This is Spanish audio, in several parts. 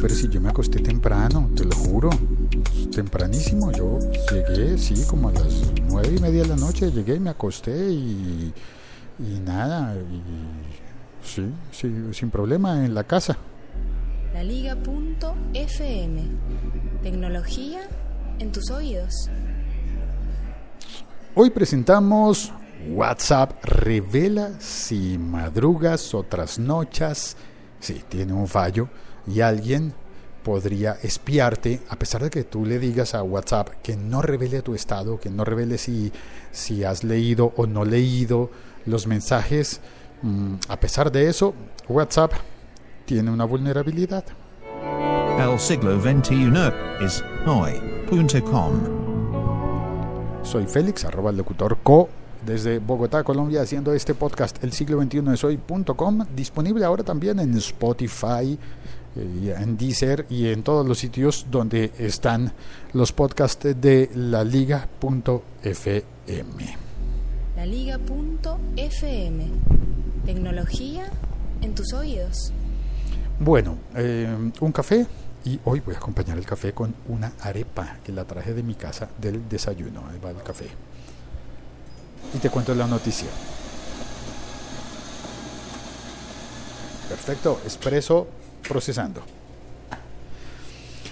pero si yo me acosté temprano, te lo juro. Tempranísimo, yo llegué, sí, como a las nueve y media de la noche, llegué y me acosté y, y nada, y, sí, sí, sin problema en la casa. La Liga.fm. Tecnología en tus oídos. Hoy presentamos WhatsApp revela si madrugas o trasnochas, si tiene un fallo y alguien podría espiarte a pesar de que tú le digas a WhatsApp que no revele tu estado, que no revele si, si has leído o no leído los mensajes. Mm, a pesar de eso, WhatsApp tiene una vulnerabilidad. El siglo XXI es hoy.com. Soy Félix, arroba el locutor co, desde Bogotá, Colombia, haciendo este podcast, el siglo XXI es hoy.com, disponible ahora también en Spotify, en Deezer y en todos los sitios donde están los podcasts de la liga.fm. La Liga.fm. Tecnología en tus oídos. Bueno, eh, un café y hoy voy a acompañar el café con una arepa que la traje de mi casa del desayuno. Ahí va el café. Y te cuento la noticia. Perfecto, expreso procesando.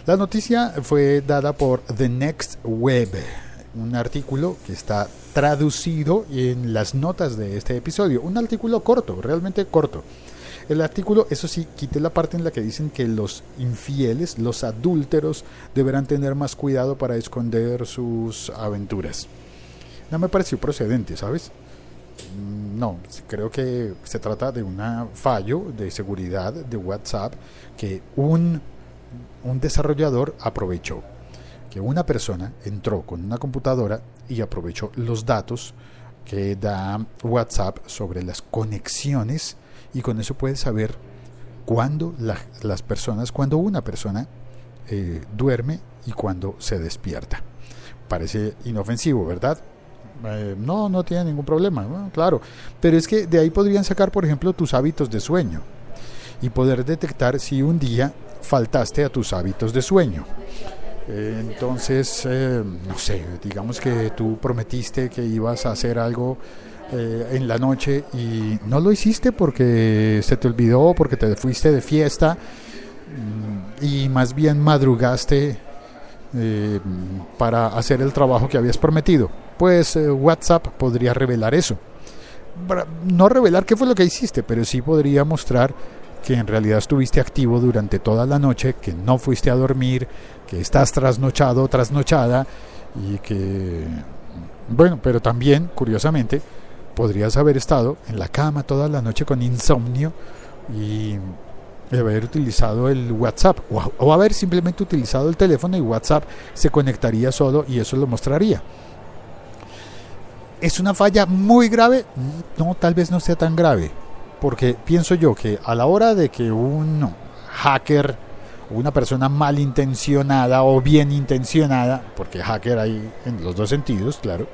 La noticia fue dada por The Next Web, un artículo que está traducido en las notas de este episodio. Un artículo corto, realmente corto. El artículo, eso sí, quité la parte en la que dicen que los infieles, los adúlteros, deberán tener más cuidado para esconder sus aventuras. No me pareció procedente, ¿sabes? Mm, no, creo que se trata de un fallo de seguridad de WhatsApp que un, un desarrollador aprovechó. Que una persona entró con una computadora y aprovechó los datos que da WhatsApp sobre las conexiones y con eso puedes saber cuándo las personas, cuando una persona eh, duerme y cuando se despierta. Parece inofensivo, ¿verdad? Eh, no, no tiene ningún problema, claro. Pero es que de ahí podrían sacar, por ejemplo, tus hábitos de sueño y poder detectar si un día faltaste a tus hábitos de sueño. Eh, entonces, no sé, digamos que tú prometiste que ibas a hacer algo eh, en la noche y no lo hiciste porque se te olvidó, porque te fuiste de fiesta mm, y más bien madrugaste eh, para hacer el trabajo que habías prometido. Pues eh, WhatsApp podría revelar eso. No revelar qué fue lo que hiciste, pero sí podría mostrar que en realidad estuviste activo durante toda la noche, que no fuiste a dormir, que estás trasnochado, trasnochada y que, bueno, pero también, curiosamente, podrías haber estado en la cama toda la noche con insomnio y haber utilizado el WhatsApp o, haber simplemente utilizado el teléfono y WhatsApp se conectaría solo y eso lo mostraría. ¿Es una falla muy grave? No, tal vez no sea tan grave, porque pienso yo que a la hora de que un hacker, una persona malintencionada o bien intencionada, porque hacker hay en los dos sentidos, claro,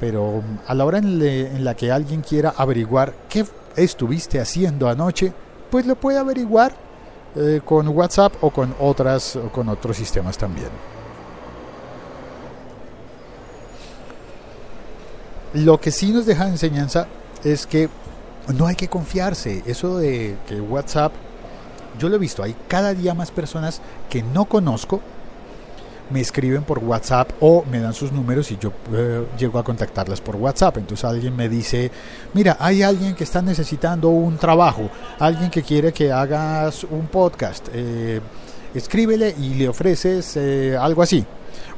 pero a la hora en, la que alguien quiera averiguar qué estuviste haciendo anoche, pues lo puede averiguar eh, con WhatsApp o con otras o con otros sistemas también. Lo que sí nos deja enseñanza es que no hay que confiarse. Eso de que WhatsApp, yo lo he visto, hay cada día más personas que no conozco me escriben por WhatsApp o me dan sus números y yo eh, llego a contactarlas por WhatsApp. Entonces alguien me dice, mira, hay alguien que está necesitando un trabajo, alguien que quiere que hagas un podcast, eh, escríbele y le ofreces eh, algo así.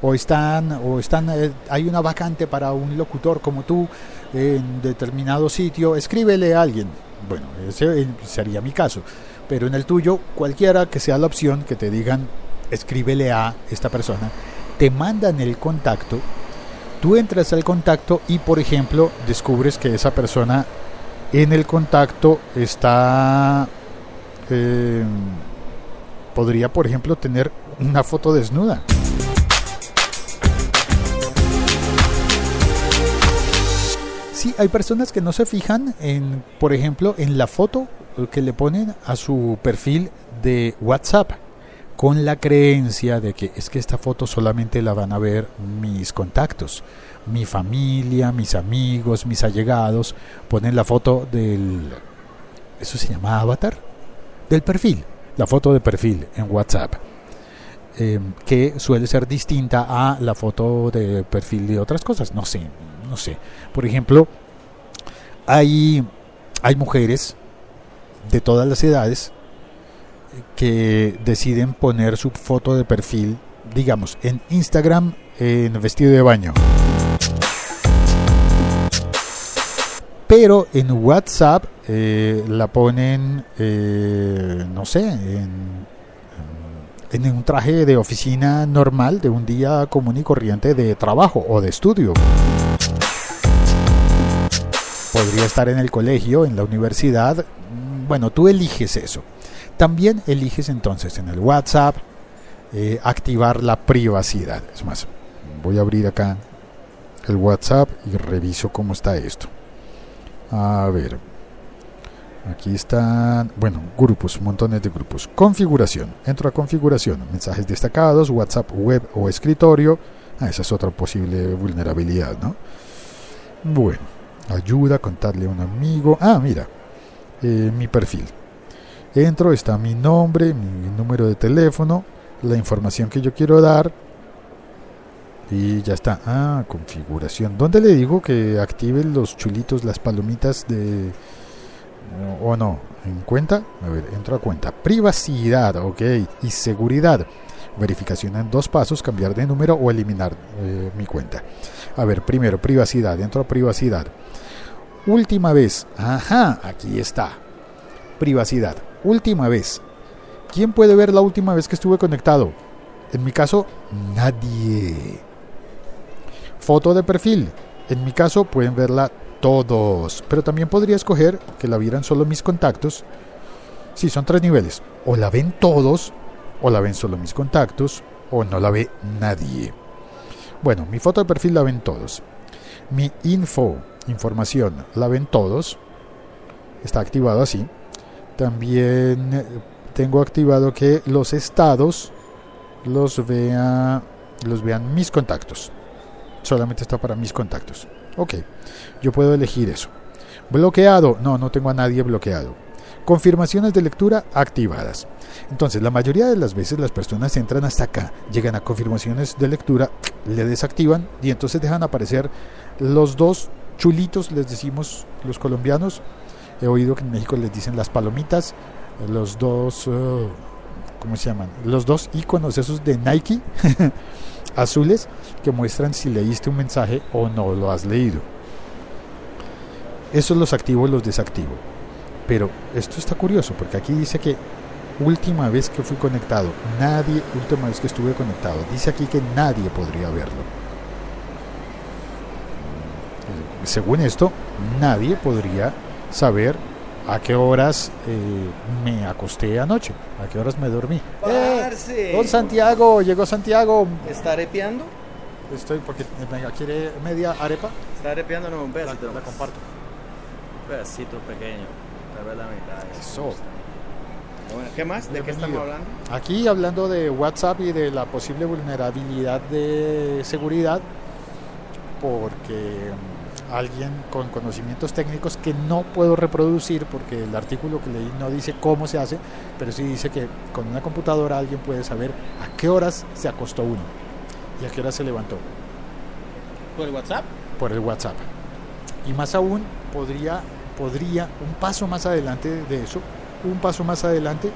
O están, o están, hay una vacante para un locutor como tú en determinado sitio, escríbele a alguien. Bueno, ese sería mi caso. Pero en el tuyo, cualquiera que sea la opción que te digan escríbele a esta persona, te mandan el contacto, tú entras al contacto y por ejemplo descubres que esa persona en el contacto está, eh, podría por ejemplo tener una foto desnuda. Sí, hay personas que no se fijan en, por ejemplo, en la foto que le ponen a su perfil de WhatsApp con la creencia de que es que esta foto solamente la van a ver mis contactos, mi familia, mis amigos, mis allegados, ponen la foto del eso se llama avatar del perfil, la foto de perfil en WhatsApp. eh, que suele ser distinta a la foto de perfil de otras cosas. No sé, no sé. Por ejemplo, hay, hay mujeres de todas las edades que deciden poner su foto de perfil, digamos, en Instagram en vestido de baño. Pero en WhatsApp eh, la ponen, eh, no sé, en, en un traje de oficina normal de un día común y corriente de trabajo o de estudio. Podría estar en el colegio, en la universidad. Bueno, tú eliges eso. También eliges entonces en el WhatsApp eh, activar la privacidad. Es más, voy a abrir acá el WhatsApp y reviso cómo está esto. A ver. Aquí están, bueno, grupos, montones de grupos. Configuración. Entro a configuración. Mensajes destacados, WhatsApp web o escritorio. Ah, esa es otra posible vulnerabilidad, ¿no? Bueno, ayuda, contarle a un amigo. Ah, mira, eh, mi perfil. Entro, está mi nombre, mi número de teléfono, la información que yo quiero dar. Y ya está. Ah, configuración. ¿Dónde le digo que active los chulitos, las palomitas de... o no? ¿En cuenta? A ver, entro a cuenta. Privacidad, ok. Y seguridad. Verificación en dos pasos, cambiar de número o eliminar eh, mi cuenta. A ver, primero, privacidad. Entro a privacidad. Última vez. Ajá, aquí está. Privacidad. Última vez. ¿Quién puede ver la última vez que estuve conectado? En mi caso, nadie. Foto de perfil. En mi caso pueden verla todos. Pero también podría escoger que la vieran solo mis contactos. Sí, son tres niveles. O la ven todos, o la ven solo mis contactos, o no la ve nadie. Bueno, mi foto de perfil la ven todos. Mi info, información, la ven todos. Está activado así. También tengo activado que los estados los vea los vean mis contactos. Solamente está para mis contactos. Ok, yo puedo elegir eso. Bloqueado, no, no tengo a nadie bloqueado. Confirmaciones de lectura activadas. Entonces, la mayoría de las veces las personas entran hasta acá, llegan a confirmaciones de lectura, le desactivan y entonces dejan aparecer los dos chulitos, les decimos los colombianos. He oído que en México les dicen las palomitas, los dos, uh, ¿cómo se llaman? Los dos iconos esos de Nike azules que muestran si leíste un mensaje o no lo has leído. Esos los activo y los desactivo. Pero esto está curioso porque aquí dice que última vez que fui conectado, nadie, última vez que estuve conectado, dice aquí que nadie podría verlo. Según esto, nadie podría saber a qué horas eh, me acosté anoche, a qué horas me dormí. ¡Eh! Don Santiago, llegó Santiago. ¿Está arepeando? Estoy porque venga, quiere media arepa. ¿Está arepeando no? Un pedacito. la comparto. Un pedacito pequeño. Tal vez la mitad. Eso. Bueno, ¿Qué más? ¿De qué estamos hablando? Aquí hablando de WhatsApp y de la posible vulnerabilidad de seguridad, porque alguien con conocimientos técnicos que no puedo reproducir porque el artículo que leí no dice cómo se hace, pero sí dice que con una computadora alguien puede saber a qué horas se acostó uno y a qué horas se levantó ¿Por el WhatsApp? por el WhatsApp. Y más aún, podría, podría, un paso más adelante de eso, un paso más adelante,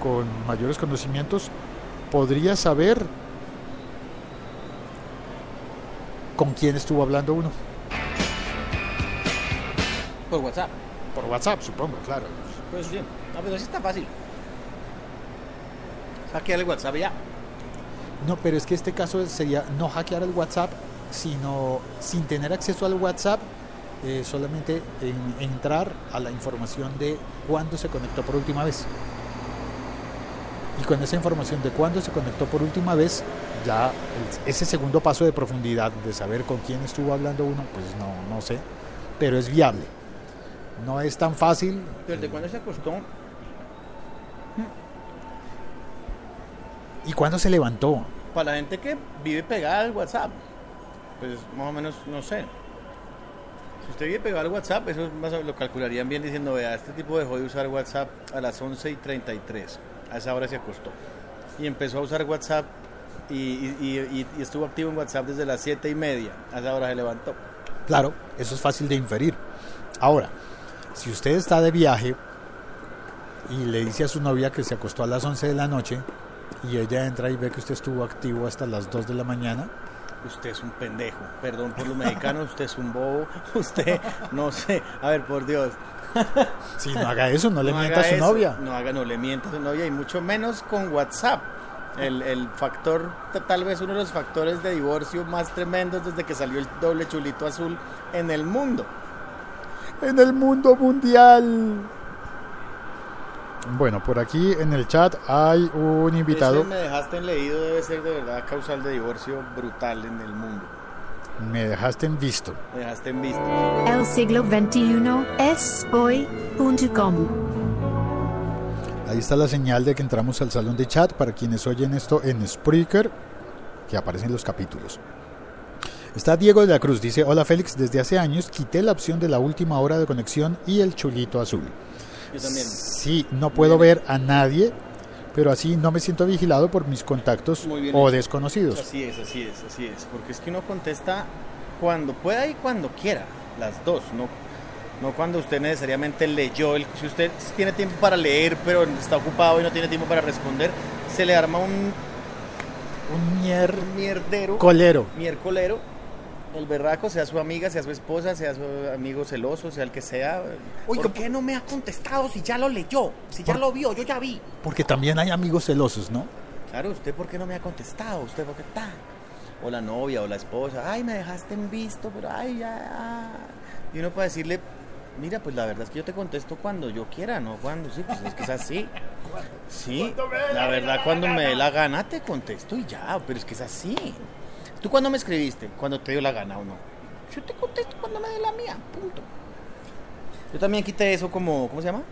con mayores conocimientos, podría saber con quién estuvo hablando uno. Por WhatsApp. Por WhatsApp, supongo, claro. Pues sí. No, pero sí está fácil. Hackear el WhatsApp ya. No, pero es que este caso sería no hackear el WhatsApp, sino sin tener acceso al WhatsApp, eh, solamente en- entrar a la información de cuándo se conectó por última vez. Y con esa información de cuándo se conectó por última vez, ya el- ese segundo paso de profundidad de saber con quién estuvo hablando uno, pues no, no sé, pero es viable. No es tan fácil. Pero ¿de cuándo se acostó? ¿Y cuándo se levantó? Para la gente que vive pegada al WhatsApp, pues más o menos, no sé. Si usted vive pegado al WhatsApp, eso más o menos lo calcularían bien diciendo, vea, este tipo dejó de usar WhatsApp a las 11 y 33. A esa hora se acostó. Y empezó a usar WhatsApp y, y- y- y estuvo activo en WhatsApp desde las 7 y media. A esa hora se levantó. Claro, eso es fácil de inferir. Ahora, si usted está de viaje y le dice a su novia que se acostó a las 11 de la noche y ella entra y ve que usted estuvo activo hasta las 2 de la mañana, Usted es un pendejo. Perdón por los mexicanos, usted es un bobo. Usted, no sé. A ver, por Dios. si no haga eso, no le No mienta a su eso. novia. No haga, no le mienta a su novia y mucho menos con WhatsApp. El, el factor, tal vez uno de los factores de divorcio más tremendos desde que salió el doble chulito azul en el mundo. En el mundo mundial. Bueno, por aquí en el chat hay un invitado. Ese me dejaste en leído debe ser de verdad causal de divorcio brutal en el mundo. Me dejaste en visto. Me dejaste en visto. El siglo XXI es hoy.com. Ahí está la señal de que entramos al salón de chat para quienes oyen esto en Spreaker, que aparecen los capítulos. Está Diego de la Cruz, dice, hola Félix, desde hace años quité la opción de la última hora de conexión y el chulito azul. Yo también. Sí, no puedo ver a nadie, pero así no me siento vigilado por mis contactos o desconocidos. Así es, así es, así es. Porque es que uno contesta cuando pueda y cuando quiera. Las dos, no, no cuando usted necesariamente leyó. El, si usted tiene tiempo para leer, pero está ocupado y no tiene tiempo para responder, se le arma un, Un mier un mierdero, colero. miércolero. El berraco, sea su amiga, sea su esposa, sea su amigo celoso, sea el que sea. Oiga, ¿por qué no me ha contestado si ya lo leyó? Si ya lo vio, yo ya vi. Porque también hay amigos celosos, ¿no? Claro, ¿usted por qué no me ha contestado? ¿Usted por qué está? O la novia o la esposa, ay, me dejaste en visto, pero ay, ya. ah". Y uno para decirle, mira, pues la verdad es que yo te contesto cuando yo quiera, no cuando, sí, pues es que es así. Sí, la verdad, cuando me dé la gana te contesto y ya, pero es que es así. ¿Tú cuándo me escribiste? Cuando te dio la gana o no. Yo te contesto cuando me dé la mía, punto. Yo también quité eso como, ¿cómo se llama?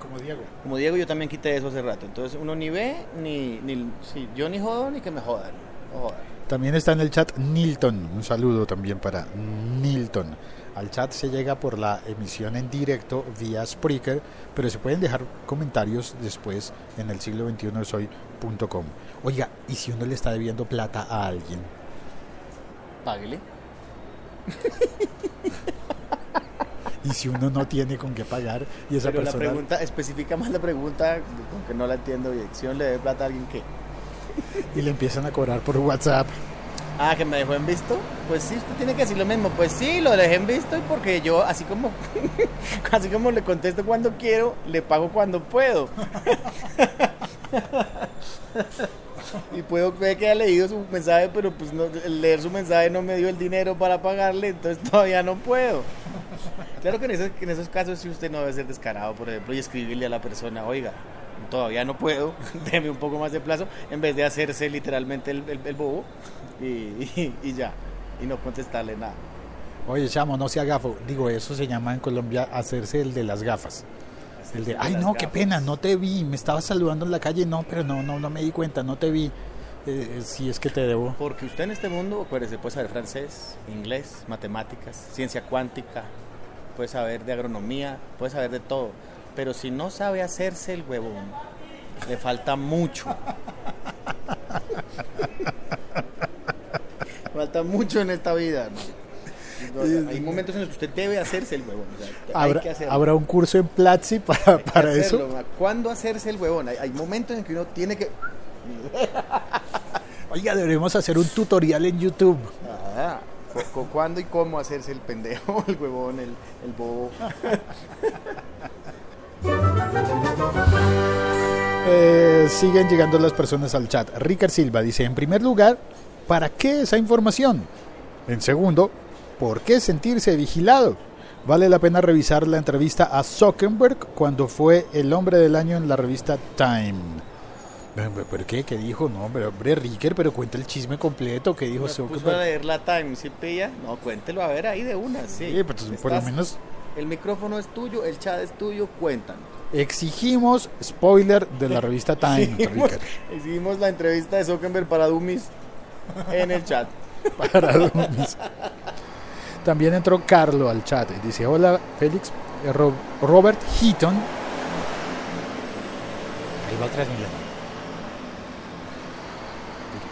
Como Diego. Como Diego, yo también quité eso hace rato. Entonces uno ni ve, ni, ni sí, yo ni jodo, ni que me jodan. No jodan. También está en el chat Nilton. Un saludo también para Nilton. Al chat se llega por la emisión en directo vía Spreaker, pero se pueden dejar comentarios después en el siglo 21 soy.com. Oiga, ¿y si uno le está debiendo plata a alguien? Páguele. Y si uno no tiene con qué pagar y esa Pero la persona... pregunta, especifica más la pregunta, porque no la entiendo bien. Si uno le debe plata a alguien, ¿qué? Y le empiezan a cobrar por WhatsApp. Ah, que me dejó en visto. Pues sí, usted tiene que decir lo mismo. Pues sí, lo dejé en visto y porque yo, así como, así como le contesto cuando quiero, le pago cuando puedo. y puedo ver que haya leído su mensaje, pero pues no, leer su mensaje no me dio el dinero para pagarle, entonces todavía no puedo. Claro que en esos, casos sí usted no debe ser descarado, por ejemplo, y escribirle a la persona, oiga, todavía no puedo, déme un poco más de plazo, en vez de hacerse literalmente el, bobo y- y ya, y no contestarle nada. Oye, chamo, no sea gafo. Digo, eso se llama en Colombia hacerse el de las gafas. El de, ay, no, qué pena, no te vi, me estabas saludando en la calle, no, pero no, no, no me di cuenta, no te vi. Eh, si es que te debo. Porque usted en este mundo, acuérdese, puede saber francés, inglés, matemáticas, ciencia cuántica, puede saber de agronomía, puede saber de todo. Pero si no sabe hacerse el huevón, le falta mucho. falta mucho en esta vida. ¿no? Hay momentos en los que usted debe hacerse el huevón. o sea, hay ¿Habrá, que hacerlo. habrá un curso en Platzi para, Hay que para hacerlo, eso? ¿Cuándo hacerse el huevón? Hay, hay momentos en que uno tiene que... Oiga, deberíamos hacer un tutorial en YouTube. Ah, cu- cu- ¿Cuándo y cómo hacerse el pendejo, el huevón, el, el bobo? Eh, siguen llegando las personas al chat. Ricard Silva dice, en primer lugar, ¿para qué esa información? En segundo, ¿por qué sentirse vigilado? Vale la pena revisar la entrevista a Zuckerberg cuando fue el hombre del año en la revista Time. ¿Pero pero qué? ¿Qué dijo? No, pero hombre, Ricker, pero cuenta el chisme completo. ¿Qué dijo Me puso a Zuckerberg? leer la Time, ¿sí pilla? No, cuéntelo a ver ahí de una, sí. Sí, pues, por lo menos El micrófono es tuyo, el chat es tuyo, cuéntanos. Exigimos spoiler de la revista Time, Hicimos, Ricker. hicimos la entrevista de Zuckerberg para Dummies en el chat. Para Dummies. También entró Carlo al chat y dice, hola Félix, eh, Ro- Robert Heaton. Ahí va el Transmilenio.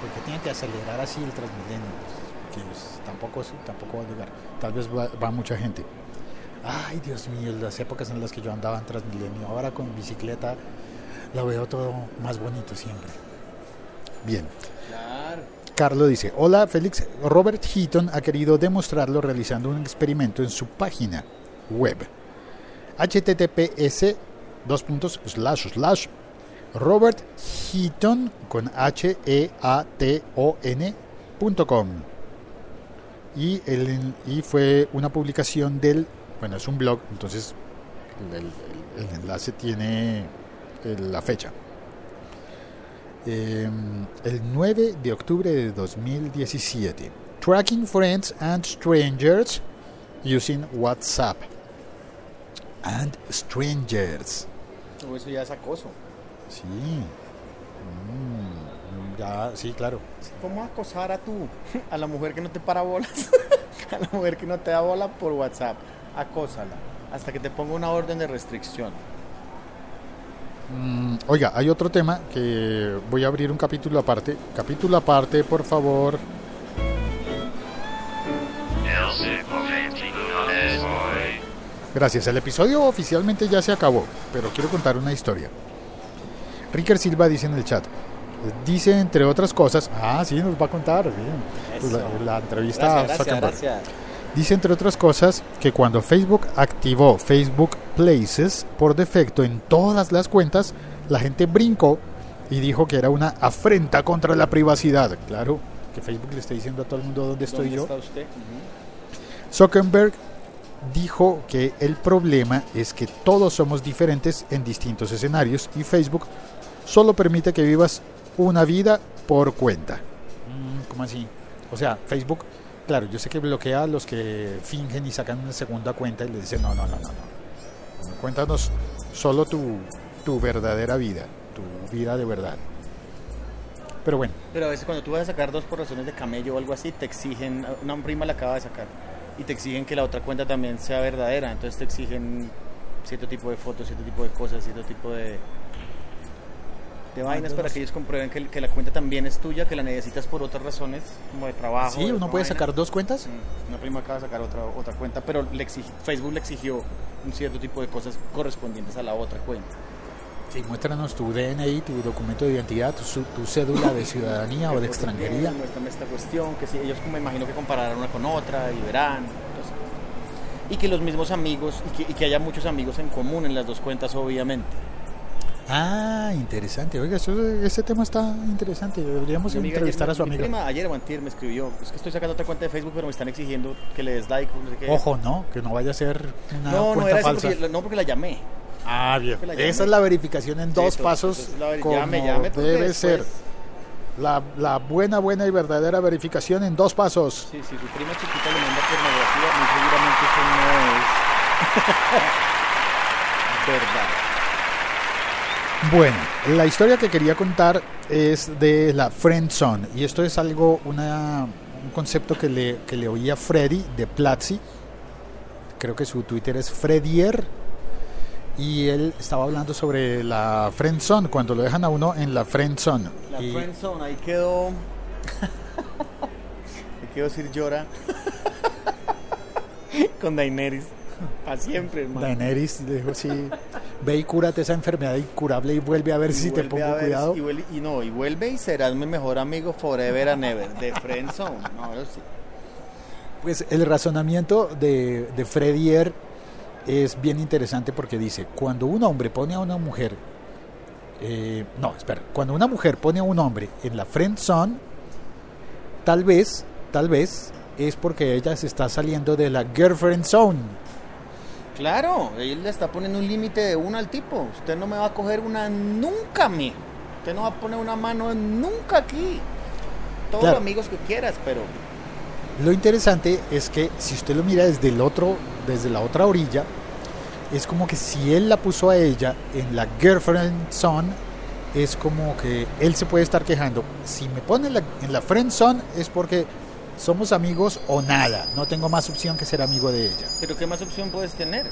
¿Por qué tiene que acelerar así el Transmilenio? Que pues, tampoco, tampoco va a llegar. Tal vez va, va mucha gente. Ay, Dios mío, las épocas en las que yo andaba en Transmilenio. Ahora con bicicleta la veo todo más bonito siempre. Bien. Carlos dice, hola Félix, Robert Heaton ha querido demostrarlo realizando un experimento en su página web. https dos puntos slash slash. Robert con y fue una publicación del bueno es un blog entonces el enlace tiene eh, la fecha eh, el 9 de octubre de 2017. Tracking friends and strangers using WhatsApp. And strangers. Eso ya es acoso. Sí. Mm, ya, sí, claro. ¿Cómo acosar a tú? A la mujer que no te para bolas. A la mujer que no te da bola por WhatsApp. Acósala. Hasta que te ponga una orden de restricción. Mm, oiga, hay otro tema que voy a abrir un capítulo aparte. Capítulo aparte, por favor. Gracias. El episodio oficialmente ya se acabó, pero quiero contar una historia. Ricker Silva dice en el chat. Dice, entre otras cosas, ah, sí, nos va a contar, bien. Eso. La, la entrevista a Gracias, gracias, gracias. Dice, entre otras cosas, que cuando Facebook activó Facebook Places por defecto en todas las cuentas, la gente brincó y dijo que era una afrenta contra la privacidad. Claro, que Facebook le está diciendo a todo el mundo dónde estoy ¿Dónde yo. está usted? Ujú. Zuckerberg dijo que el problema es que todos somos diferentes en distintos escenarios y Facebook solo permite que vivas una vida por cuenta. Mm, ¿Cómo así? O sea, Facebook, claro, yo sé que bloquea a los que fingen y sacan una segunda cuenta y le dicen, no, no, no, no, no. Cuéntanos solo tu, tu verdadera vida, tu vida de verdad. Pero bueno, Pero a veces cuando tú vas a sacar dos por razones de camello o algo así, te exigen, una prima la acaba de sacar, y te exigen que la otra cuenta también sea verdadera, entonces te exigen cierto tipo de fotos, cierto tipo de cosas, cierto tipo de, de vainas para que ellos comprueben que, que la cuenta también es tuya, que la necesitas por otras razones, como de trabajo. ¿sí? ¿Uno puede vaina. sacar dos cuentas? Una prima acaba de sacar otra, otra cuenta, pero le Facebook le exigió un cierto tipo de cosas correspondientes a la otra cuenta. Sí, muéstranos tu DNI, tu documento de identidad, tu, tu cédula de ciudadanía o de extranjería. Muéstrame esta cuestión, que si ellos me imagino que compararán una con otra y verán. entonces, y que los mismos amigos, y que, y que haya muchos amigos en común en las dos cuentas, obviamente. Ah, interesante. Oiga, ese tema está interesante. Deberíamos entrevistar ayer- a su mi amiga. prima ayer me escribió, es que estoy sacando otra cuenta de Facebook, pero me están exigiendo que le des like, no sé qué. Ojo, no, que no vaya a ser una no, no cuenta era eso falsa. porque, no porque la llamé. Ah, bien. Esa es la verificación en Sí, dos pasos, veri- como llame, llame, debe ser. La, la buena, buena y verdadera verificación en dos pasos. Sí, si su prima chiquita le manda pornografía, muy seguramente eso no es verdad. Bueno, la historia que quería contar es de la friend zone y esto es algo, una, un concepto que le, que le oí a Freddy de Platzi. Creo que su Twitter es Fredier y él estaba hablando sobre la friend zone cuando lo dejan a uno en la friend zone. La Y- friendzone, ahí quedó. ahí quedó Sir Llora. Con Daenerys. Para siempre, hermano. Daenerys dijo, sí, ve y cúrate esa enfermedad incurable y vuelve a ver Y si te pongo ver- cuidado. Y, vuelve- y no, y vuelve y serás mi mejor amigo forever and ever. De Friendzone. No, sí. Pues el razonamiento de, de Fredier es bien interesante porque dice, cuando un hombre pone a una mujer, eh, no, espera, cuando una mujer pone a un hombre en la friend zone, tal vez, tal vez es porque ella se está saliendo de la girlfriend zone. Claro, él le está poniendo un límite de una al tipo. Usted no me va a coger una nunca, mi. Usted no va a poner una mano nunca aquí. Todos Claro. los amigos que quieras, pero Lo interesante es que si usted lo mira desde el otro, desde la otra orilla, es como que si él la puso a ella en la girlfriend zone, es como que él se puede estar quejando. Si me pone en la, en la friend zone es porque somos amigos o nada. No tengo más opción que ser amigo de ella. Pero ¿qué más opción puedes tener?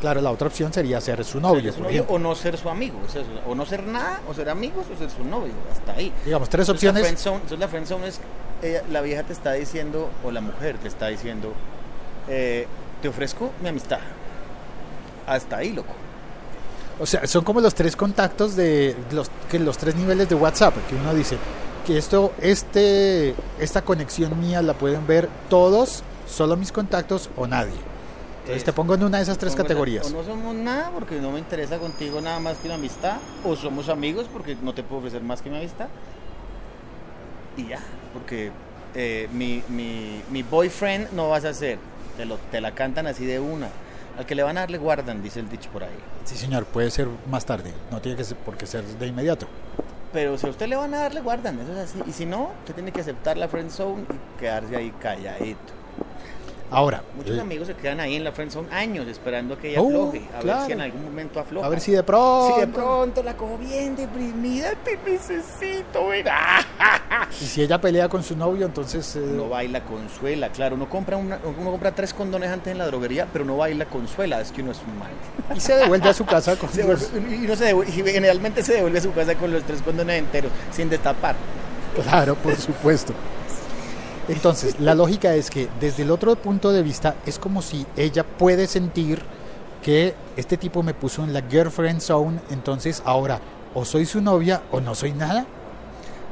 Claro, la otra opción sería ser su novio, ¿Ser su por novio ejemplo. o no ser su amigo. O, sea, o no ser nada, o ser amigos, o ser su novio. Hasta ahí. Digamos, tres Entonces, opciones. La friendzone, entonces la friendzone es, la vieja te está diciendo, o la mujer te está diciendo, eh, te ofrezco mi amistad. Hasta ahí, loco. O sea, son como los tres contactos de los, que los tres niveles de WhatsApp, que uno dice que esto, este, esta conexión mía la pueden ver todos, solo mis contactos o nadie. Entonces Eso. te pongo en una de esas tres Pongo categorías. O no somos nada porque no me interesa contigo nada más que una amistad. O somos amigos porque no te puedo ofrecer más que mi amistad. Y ya, porque eh, mi, mi, mi boyfriend no vas a ser. Te, lo, te la cantan así de una. Al que le van a dar le guardan, dice el dicho por ahí. Sí, señor, puede ser más tarde, no tiene que ser, por qué ser de inmediato. Pero si a usted le van a dar, le guardan, eso es así. Y si no, usted tiene que aceptar la friend zone y quedarse ahí calladito. Ahora, Muchos eh, amigos se quedan ahí en la friend zone años esperando a que ella Oh, afloje. A claro. ver si en algún momento afloja. a ver si de pronto, Si de pronto la cojo bien deprimida, te necesito, y si ella pelea con su novio, entonces... eh, Uno baila consuela, claro. Uno compra, una, uno compra tres condones antes en la droguería, pero no baila consuela. Es que uno es un mal. y se devuelve a su casa con los- devuelve- y, no se devuelve- y generalmente se devuelve a su casa con los tres condones enteros, sin destapar. Claro, por supuesto. Entonces, la lógica es que desde el otro punto de vista es como si ella puede sentir que este tipo me puso en la girlfriend zone, entonces ahora o soy su novia o no soy nada.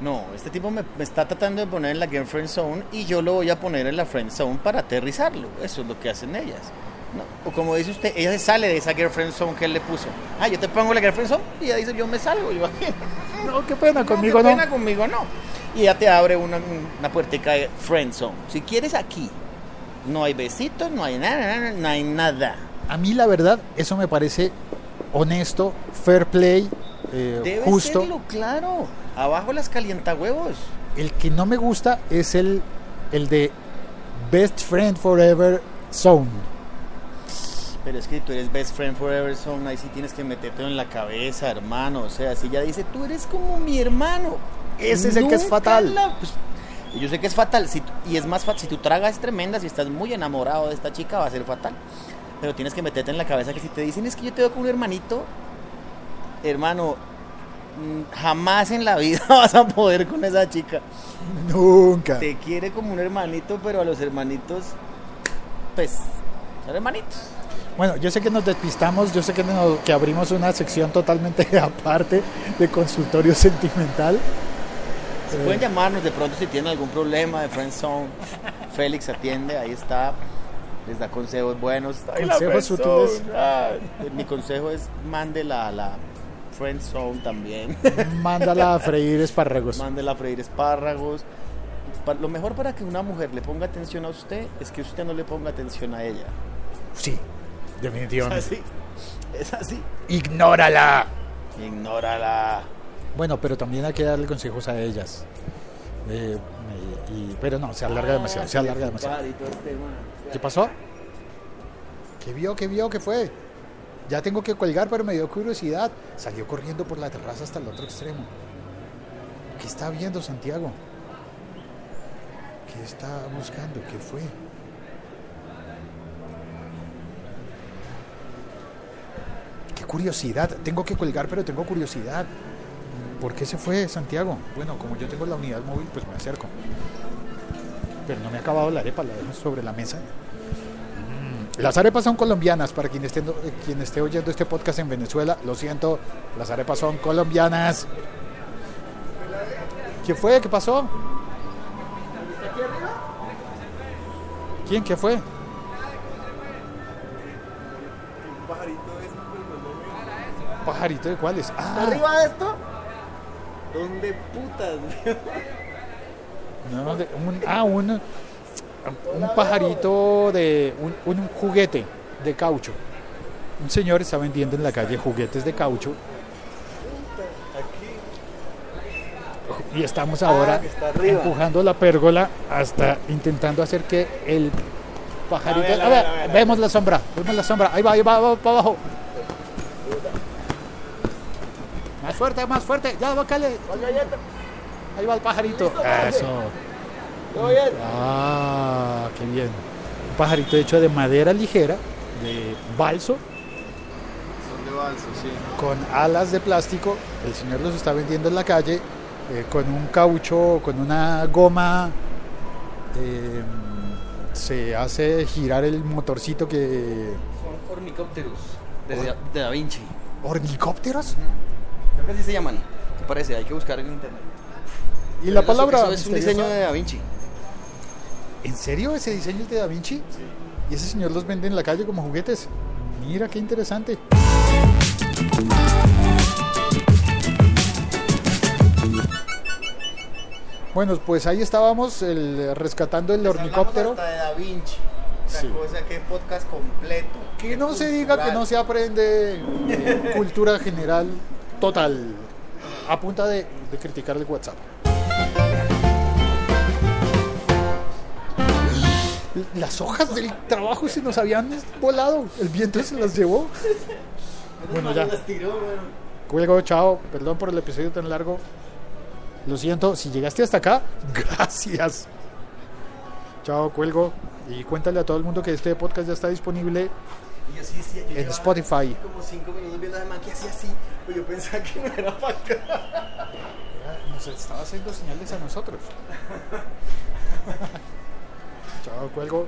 No, este tipo me, me está tratando de poner en la girlfriend zone y yo lo voy a poner en la friend zone para aterrizarlo. Eso es lo que hacen ellas. ¿no? O como dice usted, ella se sale de esa girlfriend zone que él le puso. Ah, yo te pongo la girlfriend zone y ella dice, yo me salgo. Yo, No, qué pena, conmigo qué no. pena, conmigo no. Y ella te abre una, una puertica de friend zone. Si quieres aquí, no hay besitos, no hay nada, no hay nada. A mí la verdad, eso me parece honesto, fair play, eh, Debe justo. serlo, claro. Abajo las calientahuevos. El que no me gusta es el, el de best friend forever zone. Pero es que tú eres best friend forever, son ahí sí tienes que meterte en la cabeza, hermano. O sea, si ella dice, tú eres como mi hermano. Ese es el que es fatal. la- pues, yo sé que es fatal. Si, y es más fácil. Si tu traga es tremenda, si estás muy enamorado de esta chica, va a ser fatal. Pero tienes que meterte en la cabeza que si te dicen, es que yo te veo como un hermanito, hermano, mm, jamás en la vida vas a poder con esa chica. Nunca. Te quiere como un hermanito, pero a los hermanitos, pues, son hermanitos. Bueno, yo sé que nos despistamos, yo sé que, que abrimos una sección totalmente aparte de consultorio sentimental. Pueden llamarnos de pronto si tienen algún problema de friendzone. Félix atiende, ahí está. Les da consejos buenos. Consejos útiles. ah. Mi consejo es mándela a la friendzone también. Mándala a freír espárragos. mándela a freír espárragos. Lo mejor para que una mujer le ponga atención a usted es que usted no le ponga atención a ella. Sí, Es definitivamente. así. Es así. Ignórala. Ignórala. Bueno, pero también hay que darle consejos a ellas. Eh, me- y- pero no, se alarga demasiado, se alarga demasiado. ¿Qué pasó? ¿Qué vio? ¿Qué vio? ¿Qué fue? Ya tengo que colgar, pero me dio curiosidad. Salió corriendo por la terraza hasta el otro extremo. ¿Qué está viendo Santiago? ¿Qué está buscando? ¿Qué fue? Qué curiosidad. Tengo que colgar, pero tengo curiosidad. ¿Por qué se fue Santiago? Bueno, como yo tengo la unidad móvil, pues me acerco. Pero no me ha acabado la arepa, la dejo sobre la mesa. Mm, Las arepas son colombianas, para quien esté, eh, quien esté oyendo este podcast en Venezuela, lo siento, las arepas son colombianas. ¿Qué fue? ¿Qué pasó? ¿Quién? ¿Qué fue? ¿Pajarito de cuáles? Ah, ¿Arriba de esto? ¿Dónde putas? No, de- un, ah, un, un pajarito de un, un juguete de caucho. Un señor está vendiendo en la calle juguetes de caucho. Y estamos ahora está arriba. empujando la pérgola hasta intentando hacer que el, pajaritos. A ver, A a ver, ver, a ver, a vemos la sombra, vemos la sombra. Ahí va, ahí va, va para abajo. Más fuerte, más fuerte. Ya, bácale. Ahí va el pajarito. Eso. Ah, qué bien. Un pajarito hecho de madera ligera, de balso, Son de balso, sí. con alas de plástico. El señor los está vendiendo en la calle eh, con un caucho, con una goma. eh, se hace girar el motorcito que. Son ornicópteros de, Da- de Da Vinci. ¿Ornicópteros? Creo que así se llaman. ¿Qué parece? Hay que buscar en internet. Y la palabra. Eso es un diseño de Da Vinci. ¿En serio ese diseño es de Da Vinci? ¿Y ese señor los vende en la calle como juguetes? Mira qué interesante. Bueno, pues ahí estábamos el, rescatando el ornicóptero. Hasta de Da Vinci. Sí. cosa que podcast completo. Que no se diga que no se aprende eh, cultura general total a punta de, criticar el WhatsApp. Las hojas del trabajo se nos habían volado, el viento se las llevó. Bueno, ya. Cuelgo, chao, perdón por el episodio tan largo. Lo siento, si llegaste hasta acá, gracias. Chao, cuelgo. Y cuéntale a todo el mundo que este podcast ya está disponible Y yo sí decía, yo en Spotify. Como cinco minutos viendo a que hacía así. Pues yo pensaba que no era para acá. Nos estaba haciendo señales a nosotros. Chao, cuelgo.